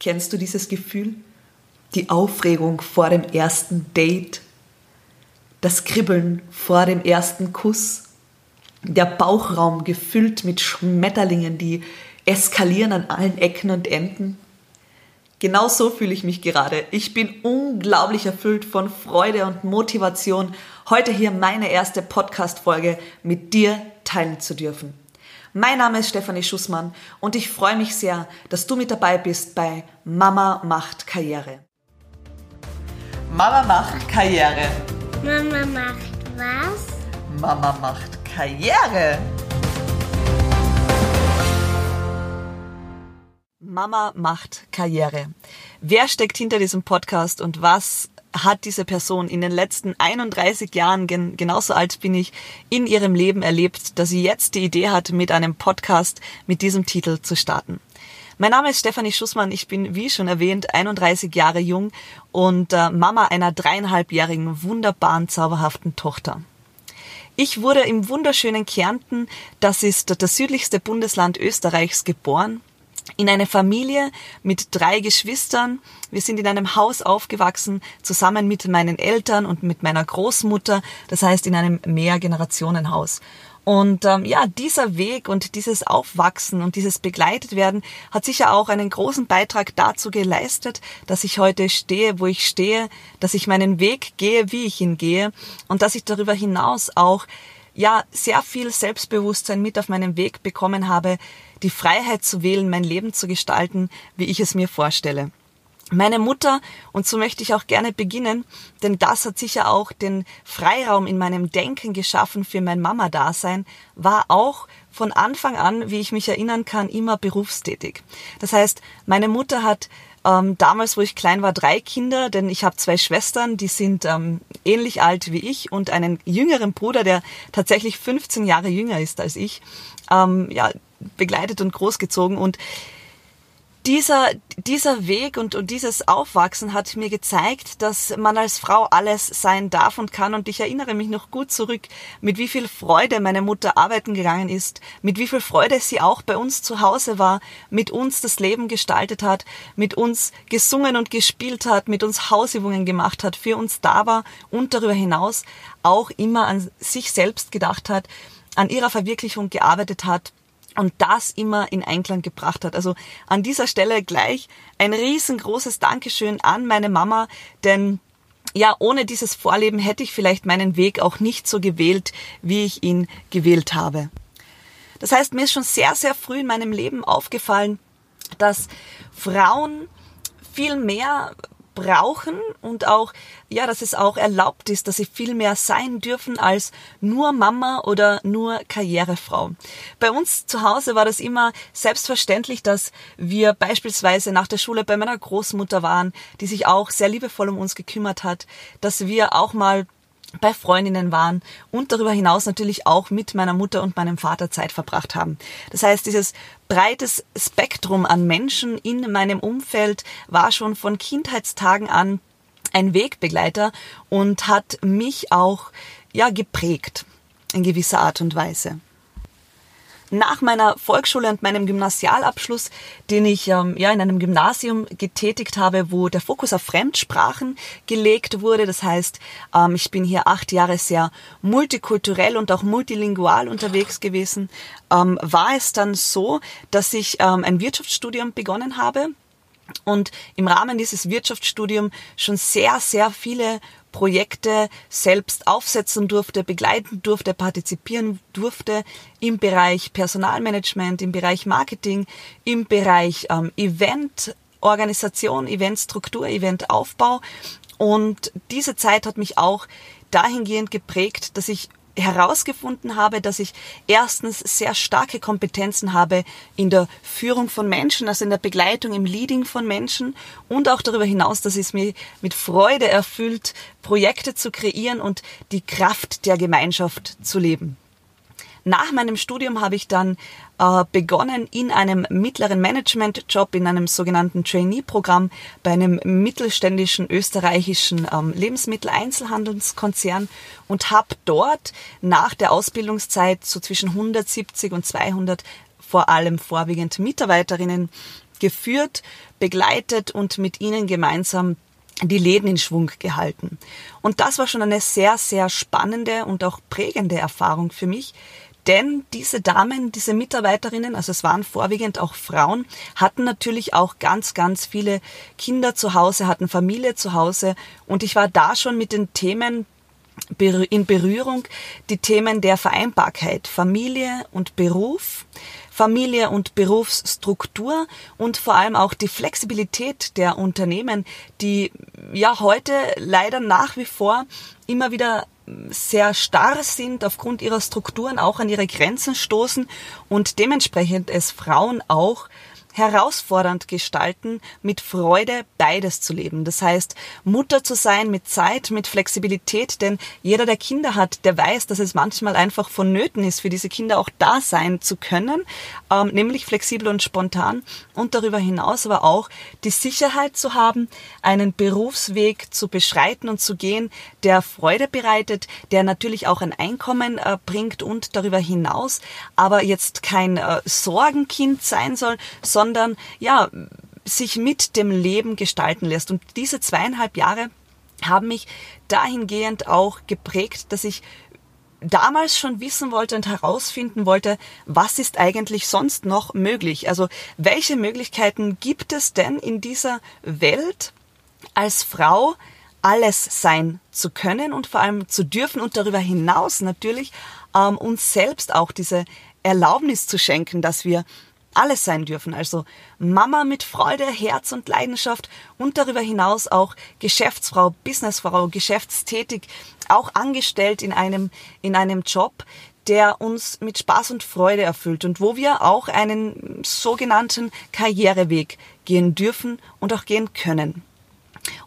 Kennst du dieses Gefühl? Die Aufregung vor dem ersten Date, das Kribbeln vor dem ersten Kuss, der Bauchraum gefüllt mit Schmetterlingen, die eskalieren an allen Ecken und Enden. Genau so fühle ich mich gerade. Ich bin unglaublich erfüllt von Freude und Motivation, heute hier meine erste Podcast-Folge mit dir teilen zu dürfen. Mein Name ist Stefanie Schussmann und ich freue mich sehr, dass du mit dabei bist bei Mama macht Karriere. Mama macht Karriere. Mama macht was? Mama macht Karriere. Mama macht Karriere. Wer steckt hinter diesem Podcast und was hat diese Person in den letzten 31 Jahren, gen genauso alt bin ich, in ihrem Leben erlebt, dass sie jetzt die Idee hat, mit einem Podcast mit diesem Titel zu starten. Mein Name ist Stefanie Schussmann. Ich bin, wie schon erwähnt, 31 Jahre jung und äh, Mama einer dreieinhalbjährigen, wunderbaren, zauberhaften Tochter. Ich wurde im wunderschönen Kärnten, das ist das südlichste Bundesland Österreichs, geboren in eine Familie mit drei Geschwistern. Wir sind in einem Haus aufgewachsen, zusammen mit meinen Eltern und mit meiner Großmutter, das heißt in einem Mehrgenerationenhaus. Und ähm, ja, dieser Weg und dieses Aufwachsen und dieses begleitet werden hat sicher auch einen großen Beitrag dazu geleistet, dass ich heute stehe, wo ich stehe, dass ich meinen Weg gehe, wie ich ihn gehe und dass ich darüber hinaus auch ja sehr viel Selbstbewusstsein mit auf meinem Weg bekommen habe, die Freiheit zu wählen, mein Leben zu gestalten, wie ich es mir vorstelle. Meine Mutter, und so möchte ich auch gerne beginnen, denn das hat sicher auch den Freiraum in meinem Denken geschaffen für mein Mama-Dasein, war auch von Anfang an, wie ich mich erinnern kann, immer berufstätig. Das heißt, meine Mutter hat ähm, damals, wo ich klein war, drei Kinder, denn ich habe zwei Schwestern, die sind ähm, ähnlich alt wie ich und einen jüngeren Bruder, der tatsächlich 15 Jahre jünger ist als ich. Ähm, ja, begleitet und großgezogen und dieser, dieser Weg und, und dieses Aufwachsen hat mir gezeigt, dass man als Frau alles sein darf und kann. Und ich erinnere mich noch gut zurück, mit wie viel Freude meine Mutter arbeiten gegangen ist, mit wie viel Freude sie auch bei uns zu Hause war, mit uns das Leben gestaltet hat, mit uns gesungen und gespielt hat, mit uns Hausübungen gemacht hat, für uns da war und darüber hinaus auch immer an sich selbst gedacht hat, an ihrer Verwirklichung gearbeitet hat und das immer in Einklang gebracht hat. Also an dieser Stelle gleich ein riesengroßes Dankeschön an meine Mama, denn ja, ohne dieses Vorleben hätte ich vielleicht meinen Weg auch nicht so gewählt, wie ich ihn gewählt habe. Das heißt, mir ist schon sehr, sehr früh in meinem Leben aufgefallen, dass Frauen viel mehr brauchen und auch, ja, dass es auch erlaubt ist, dass sie viel mehr sein dürfen als nur Mama oder nur Karrierefrau. Bei uns zu Hause war das immer selbstverständlich, dass wir beispielsweise nach der Schule bei meiner Großmutter waren, die sich auch sehr liebevoll um uns gekümmert hat, dass wir auch mal bei Freundinnen waren und darüber hinaus natürlich auch mit meiner Mutter und meinem Vater Zeit verbracht haben. Das heißt, dieses breites Spektrum an Menschen in meinem Umfeld war schon von Kindheitstagen an ein Wegbegleiter und hat mich auch ja geprägt in gewisser Art und Weise nach meiner Volksschule und meinem Gymnasialabschluss, den ich ähm, ja in einem Gymnasium getätigt habe, wo der Fokus auf Fremdsprachen gelegt wurde. Das heißt, ähm, ich bin hier acht Jahre sehr multikulturell und auch multilingual unterwegs gewesen. Ähm, war es dann so, dass ich ähm, ein Wirtschaftsstudium begonnen habe und im Rahmen dieses Wirtschaftsstudiums schon sehr, sehr viele Projekte selbst aufsetzen durfte, begleiten durfte, partizipieren durfte im Bereich Personalmanagement, im Bereich Marketing, im Bereich ähm, Eventorganisation, Eventstruktur, Eventaufbau. Und diese Zeit hat mich auch dahingehend geprägt, dass ich herausgefunden habe, dass ich erstens sehr starke Kompetenzen habe in der Führung von Menschen, also in der Begleitung, im Leading von Menschen und auch darüber hinaus, dass es mir mit Freude erfüllt, Projekte zu kreieren und die Kraft der Gemeinschaft zu leben. Nach meinem Studium habe ich dann äh, begonnen in einem mittleren Management-Job, in einem sogenannten Trainee-Programm bei einem mittelständischen österreichischen ähm, Lebensmitteleinzelhandelskonzern und habe dort nach der Ausbildungszeit so zwischen 170 und 200 vor allem vorwiegend Mitarbeiterinnen geführt, begleitet und mit ihnen gemeinsam die Läden in Schwung gehalten. Und das war schon eine sehr, sehr spannende und auch prägende Erfahrung für mich, denn diese Damen, diese Mitarbeiterinnen, also es waren vorwiegend auch Frauen, hatten natürlich auch ganz, ganz viele Kinder zu Hause, hatten Familie zu Hause. Und ich war da schon mit den Themen in Berührung, die Themen der Vereinbarkeit, Familie und Beruf, Familie und Berufsstruktur und vor allem auch die Flexibilität der Unternehmen, die ja heute leider nach wie vor immer wieder sehr starr sind, aufgrund ihrer Strukturen auch an ihre Grenzen stoßen und dementsprechend es Frauen auch herausfordernd gestalten, mit Freude beides zu leben. Das heißt, Mutter zu sein mit Zeit, mit Flexibilität, denn jeder, der Kinder hat, der weiß, dass es manchmal einfach vonnöten ist, für diese Kinder auch da sein zu können, ähm, nämlich flexibel und spontan und darüber hinaus aber auch die Sicherheit zu haben, einen Berufsweg zu beschreiten und zu gehen, der Freude bereitet, der natürlich auch ein Einkommen äh, bringt und darüber hinaus aber jetzt kein äh, Sorgenkind sein soll, sondern ja, sich mit dem Leben gestalten lässt. Und diese zweieinhalb Jahre haben mich dahingehend auch geprägt, dass ich damals schon wissen wollte und herausfinden wollte, was ist eigentlich sonst noch möglich? Also welche Möglichkeiten gibt es denn in dieser Welt als Frau alles sein zu können und vor allem zu dürfen und darüber hinaus natürlich ähm, uns selbst auch diese Erlaubnis zu schenken, dass wir alles sein dürfen. Also Mama mit Freude, Herz und Leidenschaft und darüber hinaus auch Geschäftsfrau, Businessfrau, geschäftstätig, auch angestellt in einem, in einem Job, der uns mit Spaß und Freude erfüllt und wo wir auch einen sogenannten Karriereweg gehen dürfen und auch gehen können.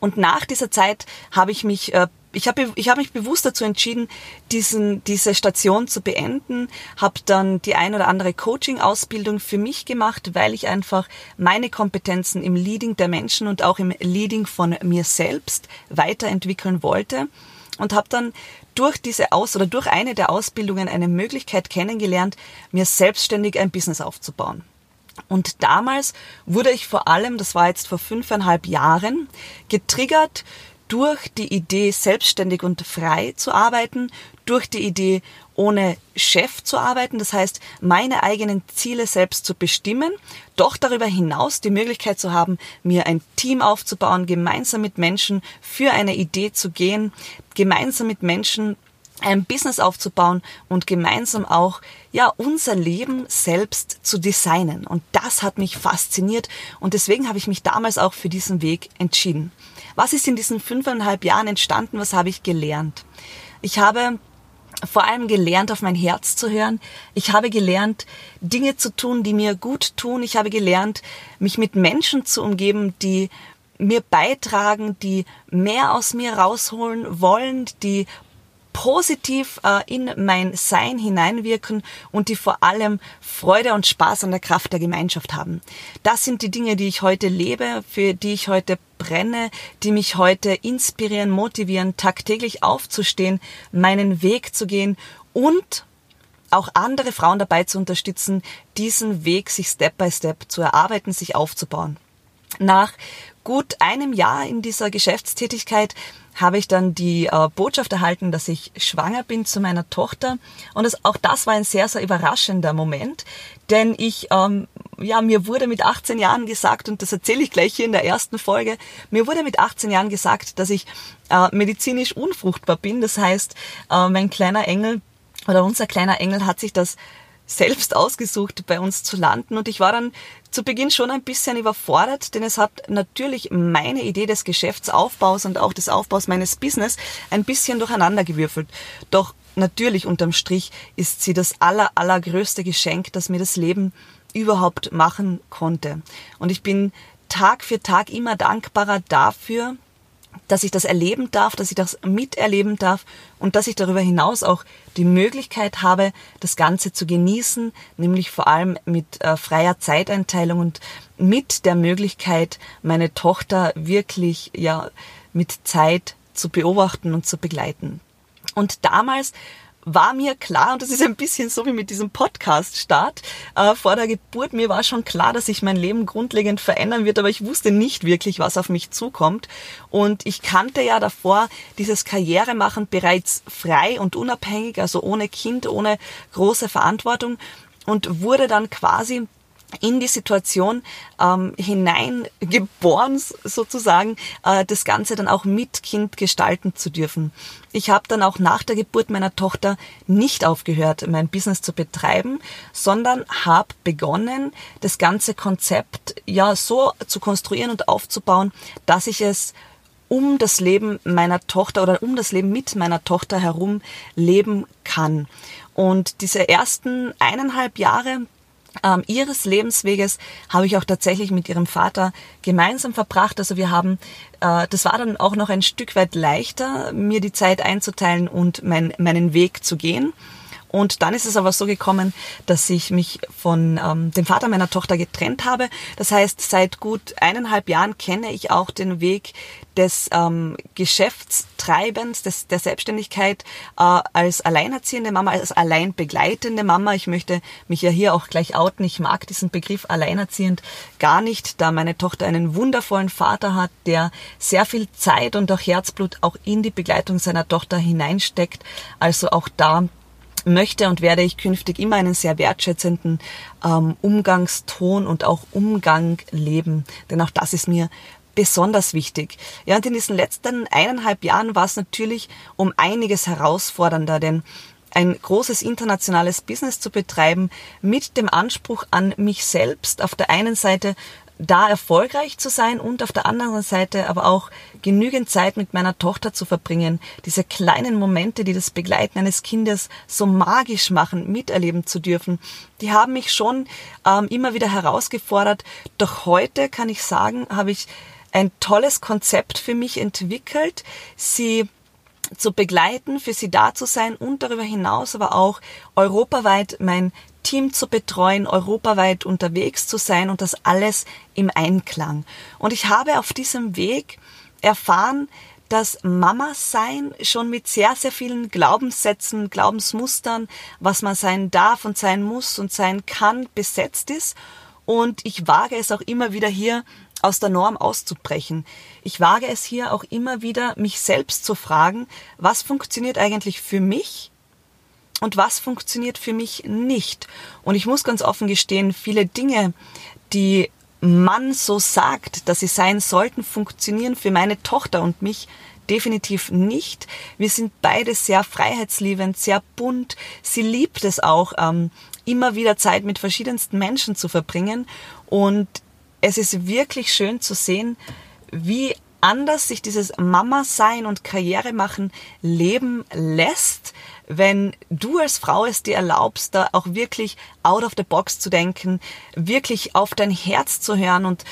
Und nach dieser Zeit habe ich mich äh, ich habe ich hab mich bewusst dazu entschieden, diesen, diese Station zu beenden, habe dann die ein oder andere Coaching-Ausbildung für mich gemacht, weil ich einfach meine Kompetenzen im Leading der Menschen und auch im Leading von mir selbst weiterentwickeln wollte und habe dann durch diese Aus- oder durch eine der Ausbildungen eine Möglichkeit kennengelernt, mir selbstständig ein Business aufzubauen. Und damals wurde ich vor allem, das war jetzt vor fünfeinhalb Jahren, getriggert durch die Idee, selbstständig und frei zu arbeiten, durch die Idee, ohne Chef zu arbeiten, das heißt, meine eigenen Ziele selbst zu bestimmen, doch darüber hinaus die Möglichkeit zu haben, mir ein Team aufzubauen, gemeinsam mit Menschen für eine Idee zu gehen, gemeinsam mit Menschen ein Business aufzubauen und gemeinsam auch ja unser Leben selbst zu designen und das hat mich fasziniert und deswegen habe ich mich damals auch für diesen Weg entschieden. Was ist in diesen fünfeinhalb Jahren entstanden? Was habe ich gelernt? Ich habe vor allem gelernt, auf mein Herz zu hören. Ich habe gelernt, Dinge zu tun, die mir gut tun. Ich habe gelernt, mich mit Menschen zu umgeben, die mir beitragen, die mehr aus mir rausholen wollen, die positiv äh, in mein Sein hineinwirken und die vor allem Freude und Spaß an der Kraft der Gemeinschaft haben. Das sind die Dinge, die ich heute lebe, für die ich heute brenne, die mich heute inspirieren, motivieren, tagtäglich aufzustehen, meinen Weg zu gehen und auch andere Frauen dabei zu unterstützen, diesen Weg sich Step by Step zu erarbeiten, sich aufzubauen. Nach gut einem Jahr in dieser Geschäftstätigkeit habe ich dann die äh, Botschaft erhalten, dass ich schwanger bin zu meiner Tochter. Und es, auch das war ein sehr, sehr überraschender Moment, denn ich, ähm, ja, mir wurde mit 18 Jahren gesagt, und das erzähle ich gleich hier in der ersten Folge, mir wurde mit 18 Jahren gesagt, dass ich äh, medizinisch unfruchtbar bin. Das heißt, äh, mein kleiner Engel oder unser kleiner Engel hat sich das selbst ausgesucht, bei uns zu landen. Und ich war dann zu Beginn schon ein bisschen überfordert, denn es hat natürlich meine Idee des Geschäftsaufbaus und auch des Aufbaus meines Business ein bisschen durcheinandergewürfelt. Doch natürlich unterm Strich ist sie das aller, allergrößte Geschenk, das mir das Leben überhaupt machen konnte. Und ich bin Tag für Tag immer dankbarer dafür, dass ich das erleben darf, dass ich das miterleben darf und dass ich darüber hinaus auch die Möglichkeit habe, das Ganze zu genießen, nämlich vor allem mit äh, freier Zeiteinteilung und mit der Möglichkeit, meine Tochter wirklich ja mit Zeit zu beobachten und zu begleiten. Und damals war mir klar, und das ist ein bisschen so wie mit diesem Podcast-Start, äh, vor der Geburt, mir war schon klar, dass sich mein Leben grundlegend verändern wird, aber ich wusste nicht wirklich, was auf mich zukommt. Und ich kannte ja davor dieses Karrieremachen bereits frei und unabhängig, also ohne Kind, ohne große Verantwortung und wurde dann quasi in die Situation ähm, hineingeboren, sozusagen, äh, das Ganze dann auch mit Kind gestalten zu dürfen. Ich habe dann auch nach der Geburt meiner Tochter nicht aufgehört, mein Business zu betreiben, sondern habe begonnen, das ganze Konzept ja so zu konstruieren und aufzubauen, dass ich es um das Leben meiner Tochter oder um das Leben mit meiner Tochter herum leben kann. Und diese ersten eineinhalb Jahre ähm, ihres Lebensweges habe ich auch tatsächlich mit ihrem Vater gemeinsam verbracht. Also wir haben, äh, das war dann auch noch ein Stück weit leichter, mir die Zeit einzuteilen und mein, meinen Weg zu gehen. Und dann ist es aber so gekommen, dass ich mich von ähm, dem Vater meiner Tochter getrennt habe. Das heißt, seit gut eineinhalb Jahren kenne ich auch den Weg des ähm, Geschäftstreibens, des, der Selbstständigkeit äh, als alleinerziehende Mama, als allein begleitende Mama. Ich möchte mich ja hier auch gleich outen. Ich mag diesen Begriff alleinerziehend gar nicht, da meine Tochter einen wundervollen Vater hat, der sehr viel Zeit und auch Herzblut auch in die Begleitung seiner Tochter hineinsteckt. Also auch da möchte und werde ich künftig immer einen sehr wertschätzenden ähm, Umgangston und auch Umgang leben. Denn auch das ist mir besonders wichtig. Ja, und in diesen letzten eineinhalb Jahren war es natürlich um einiges herausfordernder, denn ein großes internationales Business zu betreiben mit dem Anspruch an mich selbst auf der einen Seite da erfolgreich zu sein und auf der anderen Seite aber auch genügend Zeit mit meiner Tochter zu verbringen, diese kleinen Momente, die das Begleiten eines Kindes so magisch machen, miterleben zu dürfen, die haben mich schon ähm, immer wieder herausgefordert. Doch heute kann ich sagen, habe ich ein tolles Konzept für mich entwickelt, sie zu begleiten, für sie da zu sein und darüber hinaus aber auch europaweit mein Team zu betreuen, europaweit unterwegs zu sein und das alles im Einklang. Und ich habe auf diesem Weg erfahren, dass Mama sein schon mit sehr, sehr vielen Glaubenssätzen, Glaubensmustern, was man sein darf und sein muss und sein kann, besetzt ist. Und ich wage es auch immer wieder hier aus der Norm auszubrechen. Ich wage es hier auch immer wieder, mich selbst zu fragen, was funktioniert eigentlich für mich und was funktioniert für mich nicht. Und ich muss ganz offen gestehen, viele Dinge, die man so sagt, dass sie sein sollten, funktionieren für meine Tochter und mich definitiv nicht. Wir sind beide sehr freiheitsliebend, sehr bunt. Sie liebt es auch, ähm, immer wieder Zeit mit verschiedensten Menschen zu verbringen. Und es ist wirklich schön zu sehen, wie anders sich dieses Mama sein und Karriere machen leben lässt, wenn du als Frau es dir erlaubst, da auch wirklich out of the box zu denken, wirklich auf dein Herz zu hören und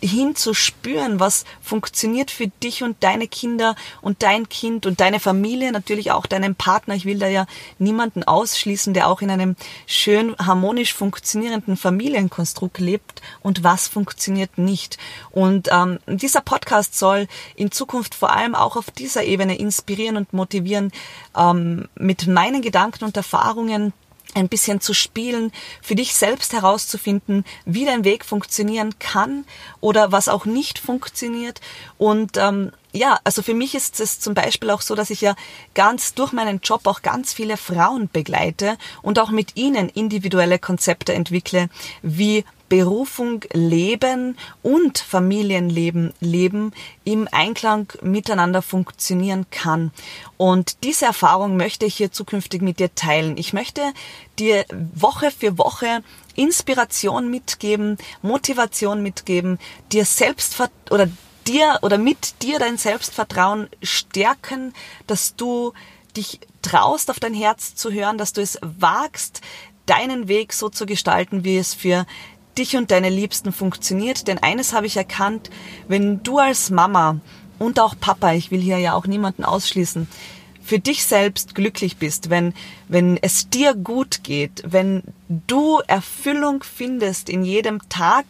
hinzuspüren, was funktioniert für dich und deine Kinder und dein Kind und deine Familie, natürlich auch deinen Partner. Ich will da ja niemanden ausschließen, der auch in einem schön harmonisch funktionierenden Familienkonstrukt lebt und was funktioniert nicht. Und ähm, dieser Podcast soll in Zukunft vor allem auch auf dieser Ebene inspirieren und motivieren, ähm, mit meinen Gedanken und Erfahrungen ein bisschen zu spielen, für dich selbst herauszufinden, wie dein Weg funktionieren kann oder was auch nicht funktioniert. Und ähm, ja, also für mich ist es zum Beispiel auch so, dass ich ja ganz durch meinen Job auch ganz viele Frauen begleite und auch mit ihnen individuelle Konzepte entwickle, wie Berufung leben und Familienleben leben im Einklang miteinander funktionieren kann. Und diese Erfahrung möchte ich hier zukünftig mit dir teilen. Ich möchte dir Woche für Woche Inspiration mitgeben, Motivation mitgeben, dir selbst oder dir oder mit dir dein Selbstvertrauen stärken, dass du dich traust, auf dein Herz zu hören, dass du es wagst, deinen Weg so zu gestalten, wie es für dich und deine Liebsten funktioniert. Denn eines habe ich erkannt, wenn du als Mama und auch Papa, ich will hier ja auch niemanden ausschließen, für dich selbst glücklich bist, wenn, wenn es dir gut geht, wenn du Erfüllung findest in jedem Tag,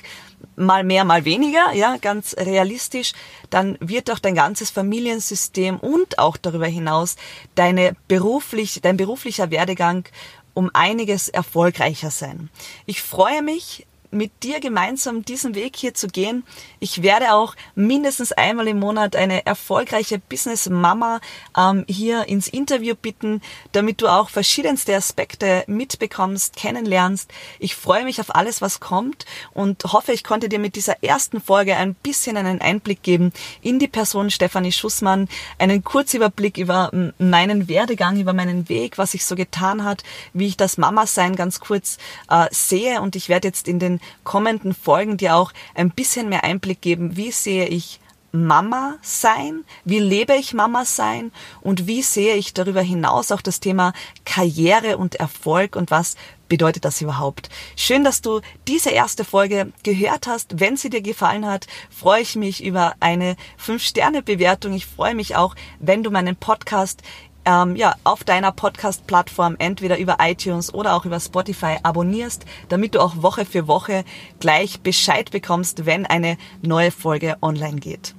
mal mehr, mal weniger, ja, ganz realistisch, dann wird auch dein ganzes Familiensystem und auch darüber hinaus deine beruflich, dein beruflicher Werdegang um einiges erfolgreicher sein. Ich freue mich, mit dir gemeinsam diesen Weg hier zu gehen. Ich werde auch mindestens einmal im Monat eine erfolgreiche Business-Mama ähm, hier ins Interview bitten, damit du auch verschiedenste Aspekte mitbekommst, kennenlernst. Ich freue mich auf alles, was kommt und hoffe, ich konnte dir mit dieser ersten Folge ein bisschen einen Einblick geben in die Person Stefanie Schussmann, einen Kurzüberblick über meinen Werdegang, über meinen Weg, was sich so getan hat, wie ich das Mama-Sein ganz kurz äh, sehe und ich werde jetzt in den kommenden Folgen dir auch ein bisschen mehr Einblick geben, wie sehe ich Mama sein? Wie lebe ich Mama sein? Und wie sehe ich darüber hinaus auch das Thema Karriere und Erfolg und was bedeutet das überhaupt? Schön, dass du diese erste Folge gehört hast. Wenn sie dir gefallen hat, freue ich mich über eine 5-Sterne-Bewertung. Ich freue mich auch, wenn du meinen Podcast ähm, ja, auf deiner Podcast-Plattform entweder über iTunes oder auch über Spotify abonnierst, damit du auch Woche für Woche gleich Bescheid bekommst, wenn eine neue Folge online geht.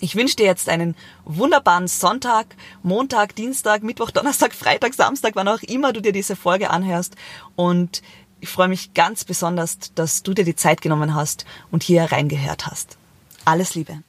Ich wünsche dir jetzt einen wunderbaren Sonntag, Montag, Dienstag, Mittwoch, Donnerstag, Freitag, Samstag, wann auch immer du dir diese Folge anhörst. Und ich freue mich ganz besonders, dass du dir die Zeit genommen hast und hier reingehört hast. Alles Liebe.